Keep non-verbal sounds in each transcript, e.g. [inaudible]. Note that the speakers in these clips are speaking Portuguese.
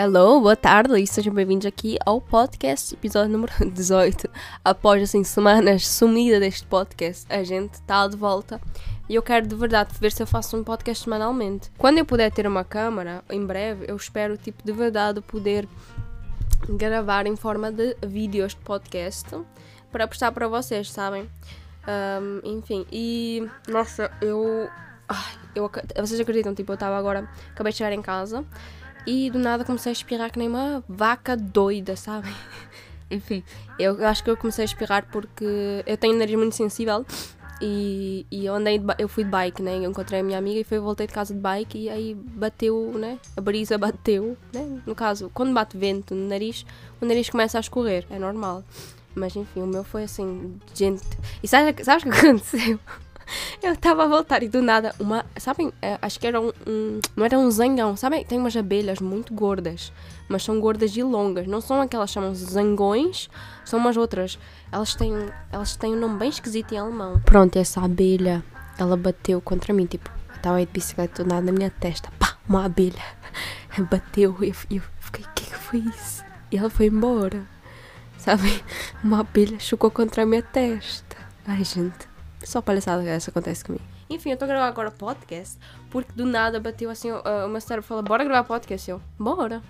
Hello, boa tarde e sejam bem-vindos aqui ao podcast, episódio número [laughs] 18. Após assim semanas sumida deste podcast, a gente está de volta e eu quero de verdade ver se eu faço um podcast semanalmente. Quando eu puder ter uma câmera, em breve, eu espero tipo de verdade poder gravar em forma de vídeos de podcast para postar para vocês, sabem? Um, enfim, e nossa, eu, ai, eu vocês acreditam, tipo, eu estava agora, acabei de chegar em casa e do nada comecei a espirrar que nem uma vaca doida, sabe? [laughs] Enfim, eu acho que eu comecei a espirrar porque eu tenho nariz muito sensível e, e eu andei, eu fui de bike, né? Eu encontrei a minha amiga e foi, voltei de casa de bike e aí bateu, né? A brisa bateu, né? No caso, quando bate vento no nariz, o nariz começa a escorrer, é normal. Mas enfim, o meu foi assim, gente. E sabe, sabes o que aconteceu? [laughs] Eu estava a voltar e do nada, uma. Sabem? É, acho que era um, um, Não era um zangão, sabem? Tem umas abelhas muito gordas, mas são gordas e longas. Não são aquelas chamam zangões, são umas outras. Elas têm, elas têm um nome bem esquisito em alemão. Pronto, essa abelha, ela bateu contra mim, tipo, estava aí de bicicleta do nada na minha testa. Pá, uma abelha. [laughs] Bateu e eu, eu fiquei, o que, que foi isso? E ela foi embora. Sabe? [laughs] Uma abelha chocou contra a minha testa. Ai, gente. Só palhaçada essa acontece comigo. Enfim, eu estou a gravar agora podcast porque do nada bateu assim uh, uma cérebro falou: Bora gravar podcast? Eu, bora.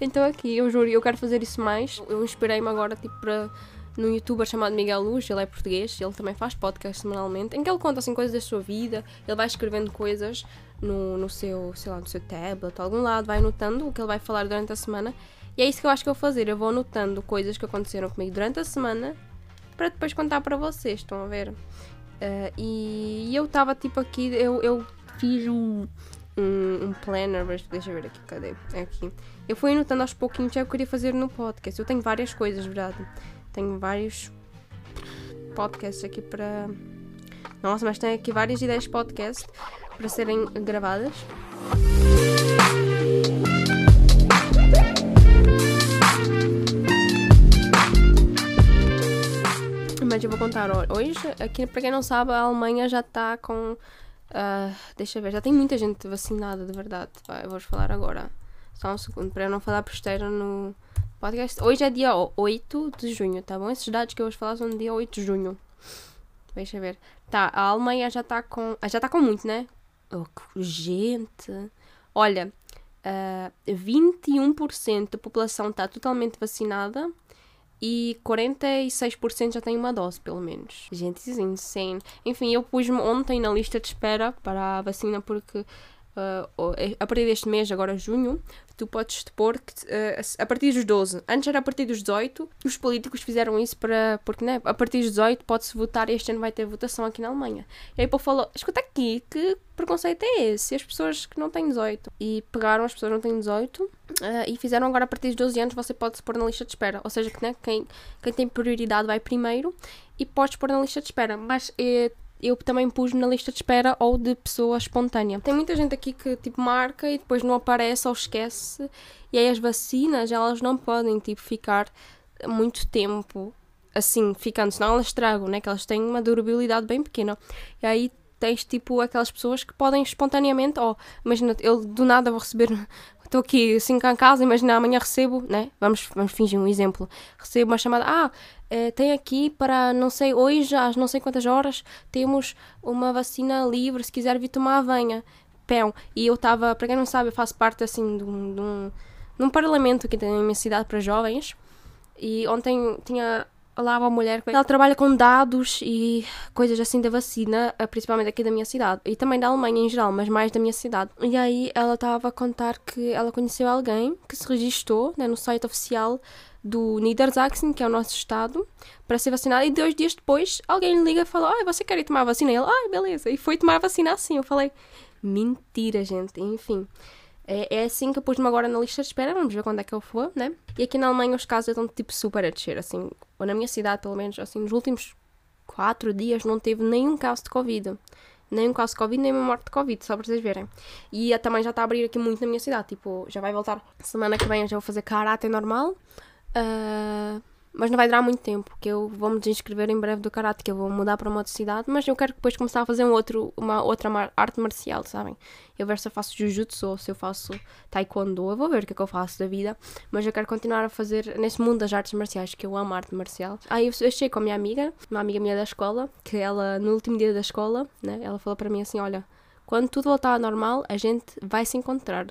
Então aqui, eu juro, eu quero fazer isso mais. Eu inspirei-me agora tipo para num youtuber chamado Miguel Luz, ele é português, ele também faz podcast semanalmente, em que ele conta assim coisas da sua vida, ele vai escrevendo coisas no, no seu, sei lá, no seu tablet, algum lado, vai anotando o que ele vai falar durante a semana. E é isso que eu acho que eu vou fazer, eu vou anotando coisas que aconteceram comigo durante a semana para depois contar para vocês, estão a ver? Uh, e, eu estava tipo aqui, eu, eu fiz um, um, um planner, deixa eu ver aqui, cadê? É aqui. Eu fui anotando aos pouquinhos já eu queria fazer no podcast. Eu tenho várias coisas, verdade? Tenho vários podcasts aqui para. Nossa, mas tenho aqui várias ideias de podcast para serem gravadas. Eu vou contar. Hoje, aqui, para quem não sabe, a Alemanha já está com. Uh, deixa eu ver, já tem muita gente vacinada, de verdade. Vai, eu vou falar agora. Só um segundo, para eu não falar besteira no podcast. Hoje é dia 8 de junho, tá bom? Esses dados que eu vou falar são dia 8 de junho. Deixa eu ver. Tá, a Alemanha já está com. Ah, já está com muito, né? Oh, gente! Olha, uh, ah, 21% da população está totalmente vacinada e 46% já tem uma dose, pelo menos. Gente, isso é insane. Enfim, eu pus-me ontem na lista de espera para a vacina porque uh, a partir deste mês, agora junho, tu podes te pôr que, uh, a partir dos 12. Antes era a partir dos 18. Os políticos fizeram isso para. Porque, né? A partir dos 18 pode-se votar e este ano vai ter votação aqui na Alemanha. E aí o povo falou: escuta aqui, que preconceito é esse? As pessoas que não têm 18. E pegaram as pessoas que não têm 18 uh, e fizeram agora a partir dos 12 anos você pode se pôr na lista de espera. Ou seja, que, né, quem, quem tem prioridade vai primeiro e podes pôr na lista de espera. Mas. Eh, eu também pus na lista de espera ou de pessoa espontânea. Tem muita gente aqui que tipo marca e depois não aparece ou esquece. E aí as vacinas, elas não podem tipo ficar muito tempo assim, ficando, senão elas estragam, né? Que elas têm uma durabilidade bem pequena. E aí tens tipo aquelas pessoas que podem espontaneamente, ou oh, imagina, eu do nada vou receber [laughs] estou aqui assim cá em casa, imagina amanhã recebo, né? Vamos, vamos fingir um exemplo. Recebo uma chamada, ah, é, tem aqui para não sei, hoje às não sei quantas horas temos uma vacina livre, se quiser vir tomar, venha. Pão. E eu estava, para quem não sabe, eu faço parte assim de um, de um, de um parlamento que tem na minha cidade para jovens. E ontem tinha lá uma mulher, ela trabalha com dados e coisas assim da vacina, eh, principalmente aqui da minha cidade e também da Alemanha em geral, mas mais da minha cidade. E aí ela estava a contar que ela conheceu alguém que se registrou né, no site oficial do Niedersachsen, que é o nosso estado, para ser vacinado. E dois dias depois, alguém lhe liga e fala: Ah, você quer ir tomar a vacina? E ele, ah, beleza. E foi tomar a vacina assim. Eu falei: Mentira, gente. Enfim. É, é assim que eu pus-me agora na lista de espera, vamos ver quando é que eu for, né? E aqui na Alemanha os casos estão tipo super a descer, assim, ou na minha cidade pelo menos, assim, nos últimos quatro dias não teve nenhum caso de Covid. Nem um caso de Covid, nem uma morte de Covid, só para vocês verem. E também já está a abrir aqui muito na minha cidade, tipo, já vai voltar semana que vem, já vou fazer karate normal. Uh, Mas não vai durar muito tempo, porque eu vou me desinscrever em breve do karate, que eu vou mudar para uma outra cidade, mas eu quero depois começar a fazer um outro, uma outra arte marcial, sabem? Eu ver se eu faço jiu-jitsu ou se eu faço taekwondo, eu vou ver o que é que eu faço da vida, mas eu quero continuar a fazer nesse mundo das artes marciais, que eu amo arte marcial. Aí eu achei com a minha amiga, uma amiga minha da escola, que ela, no último dia da escola, né, ela falou para mim assim, olha, quando tudo voltar ao normal, a gente vai se encontrar.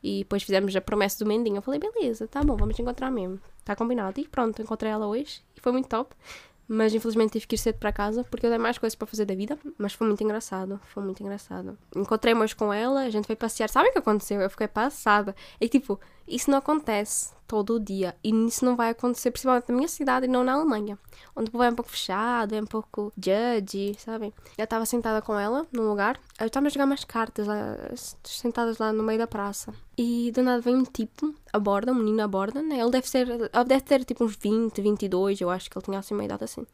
E depois fizemos a promessa do Mendinho. Eu falei, beleza, tá bom, vamos encontrar mesmo. Está combinado. E pronto, encontrei ela hoje e foi muito top. Mas infelizmente tive que ir cedo para casa porque eu tenho mais coisas para fazer da vida. Mas foi muito engraçado. Foi muito engraçado. Encontrei-me hoje com ela, a gente foi passear. Sabe o que aconteceu? Eu fiquei passada. E tipo, isso não acontece todo o dia. E isso não vai acontecer principalmente na minha cidade e não na Alemanha. Onde o povo é um pouco fechado, é um pouco judgy, sabem? Eu estava sentada com ela num lugar. Eu estava a jogar umas cartas lá, sentadas lá no meio da praça. E do nada vem um tipo a borda, um menino a borda, né? Ele deve ser, ele deve ter tipo uns 20, 22, eu acho que ele tinha assim uma idade assim.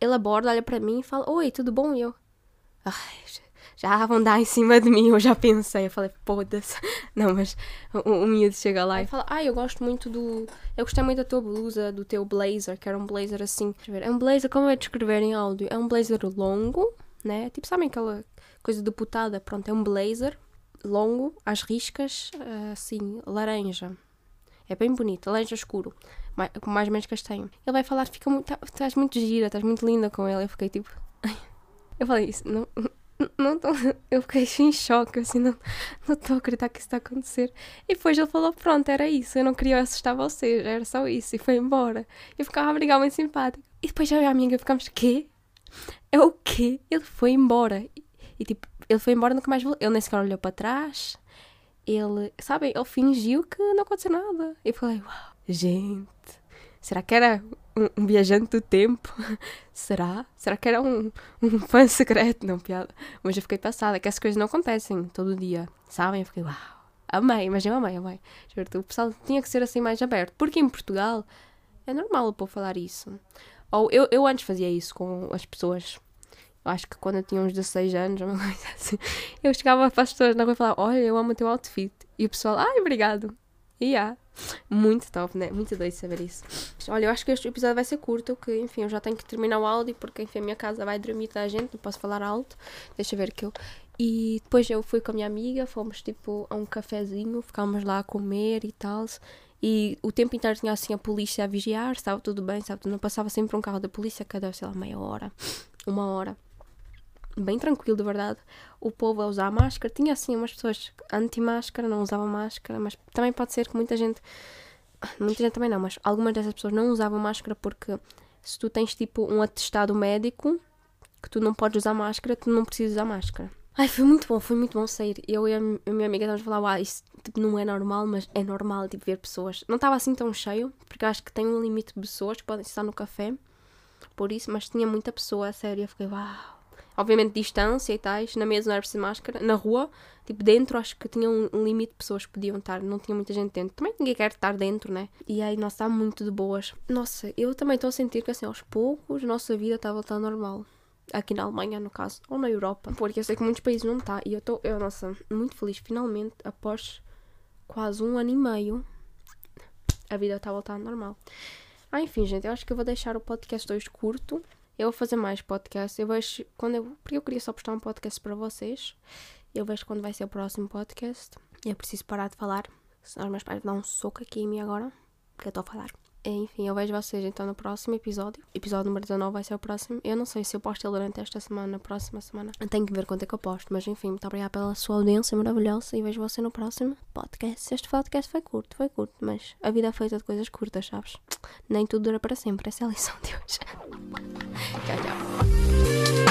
Ele aborda, olha para mim e fala: Oi, tudo bom? E eu. Ai, já vão dar em cima de mim, eu já pensei. Eu falei, foda-se. [laughs] Não, mas o, o miúdo chega lá e fala, ah, eu gosto muito do. Eu gostei muito da tua blusa, do teu blazer, que era um blazer assim. É um blazer, como é descrever em áudio? É um blazer longo, né? Tipo, sabem aquela coisa de putada? Pronto, é um blazer longo, às riscas, assim, laranja. É bem bonito, laranja escuro, mais, mais ou menos castanho. Ele vai falar, fica muito, tá, estás muito gira, estás muito linda com ele. Eu fiquei tipo. [laughs] Eu falei isso, não, não tô, [laughs] eu fiquei em choque, assim, não estou a acreditar que isso está a acontecer. E depois ele falou: Pronto, era isso, eu não queria assustar vocês, era só isso, e foi embora. Eu ficava a muito simpático. E depois eu e a amiga ficamos: Quê? É o quê? Ele foi embora. E, e tipo, ele foi embora, nunca mais voltou. Ele nem sequer olhou para trás. Ele, sabem, ele fingiu que não aconteceu nada. E falei: Uau, gente, será que era um, um, viajante do tempo. [laughs] Será? Será que era um, um fã secreto? Não, piada. Mas eu fiquei passada, que essas coisas não acontecem todo dia, sabem? Eu fiquei, uau, amei, mas eu amei, amei. O pessoal tinha que ser assim mais aberto, porque em Portugal é normal o povo falar isso. Ou eu, eu antes fazia isso com as pessoas. Acho que quando eu tinha uns 16 anos, [laughs] uma coisa assim, eu chegava para as pessoas na rua e falava: Olha, eu amo o teu outfit. E o pessoal, ai, obrigado. E yeah. Muito top, né? Muito doido saber isso. Olha, eu acho que este episódio vai ser curto, que enfim, eu já tenho que terminar o áudio, porque enfim, a minha casa vai dormir toda a gente, não posso falar alto. Deixa ver que eu. E depois eu fui com a minha amiga, fomos tipo a um cafezinho, ficámos lá a comer e tal. E o tempo inteiro tinha assim a polícia a vigiar, estava tudo bem, sabe? Não passava sempre um carro da polícia cada, sei lá, meia hora, uma hora bem tranquilo, de verdade. O povo a usar máscara. Tinha assim umas pessoas anti-máscara, não usavam máscara, mas também pode ser que muita gente. Muita gente também não, mas algumas dessas pessoas não usavam máscara porque se tu tens tipo um atestado médico que tu não podes usar máscara, tu não precisas usar máscara. Ai, foi muito bom, foi muito bom sair. Eu e a, minha amiga estávamos a falar, uau, isso tipo, não é normal, mas é normal tipo, ver pessoas. Não estava assim tão cheio, porque acho que tem um limite de pessoas que podem estar no café, por isso, mas tinha muita pessoa, a sério. Eu fiquei, uau, obviamente distância e tais, na mesa não era preciso máscara, na rua, tipo dentro acho que tinha um, limite de pessoas que podiam estar, não tinha muita gente dentro, também ninguém quer estar dentro, né? E aí, nossa, está muito de boas. Nossa, eu também estou a sentir que assim, aos poucos, a nossa vida está voltando ao normal. Aqui na Alemanha, no caso, ou na Europa, porque eu sei que muitos países não está, e eu estou, eu, nossa, muito feliz, finalmente, após quase um ano e meio, a vida está voltando ao normal. Ah, enfim, gente, eu acho que eu vou deixar o podcast hoje curto. Eu vou fazer mais podcasts. Eu vejo quando eu. Porque eu queria só postar um podcast para vocês. Eu vejo quando vai ser o próximo podcast. Eu preciso parar de falar. Senão os meus pais vão dar um soco aqui em mim agora. Porque eu estou a falar. Enfim, eu vejo vocês então no próximo episódio. Episódio número 19 vai ser o próximo. Eu não sei se eu posto ele durante esta semana, na próxima semana. Tenho que ver quanto é que eu posto. Mas enfim, muito obrigada pela sua audiência maravilhosa. E vejo você no próximo podcast. Este podcast foi curto, foi curto. Mas a vida é feita de coisas curtas, sabes? Nem tudo dura para sempre. Essa é a lição de hoje. [laughs]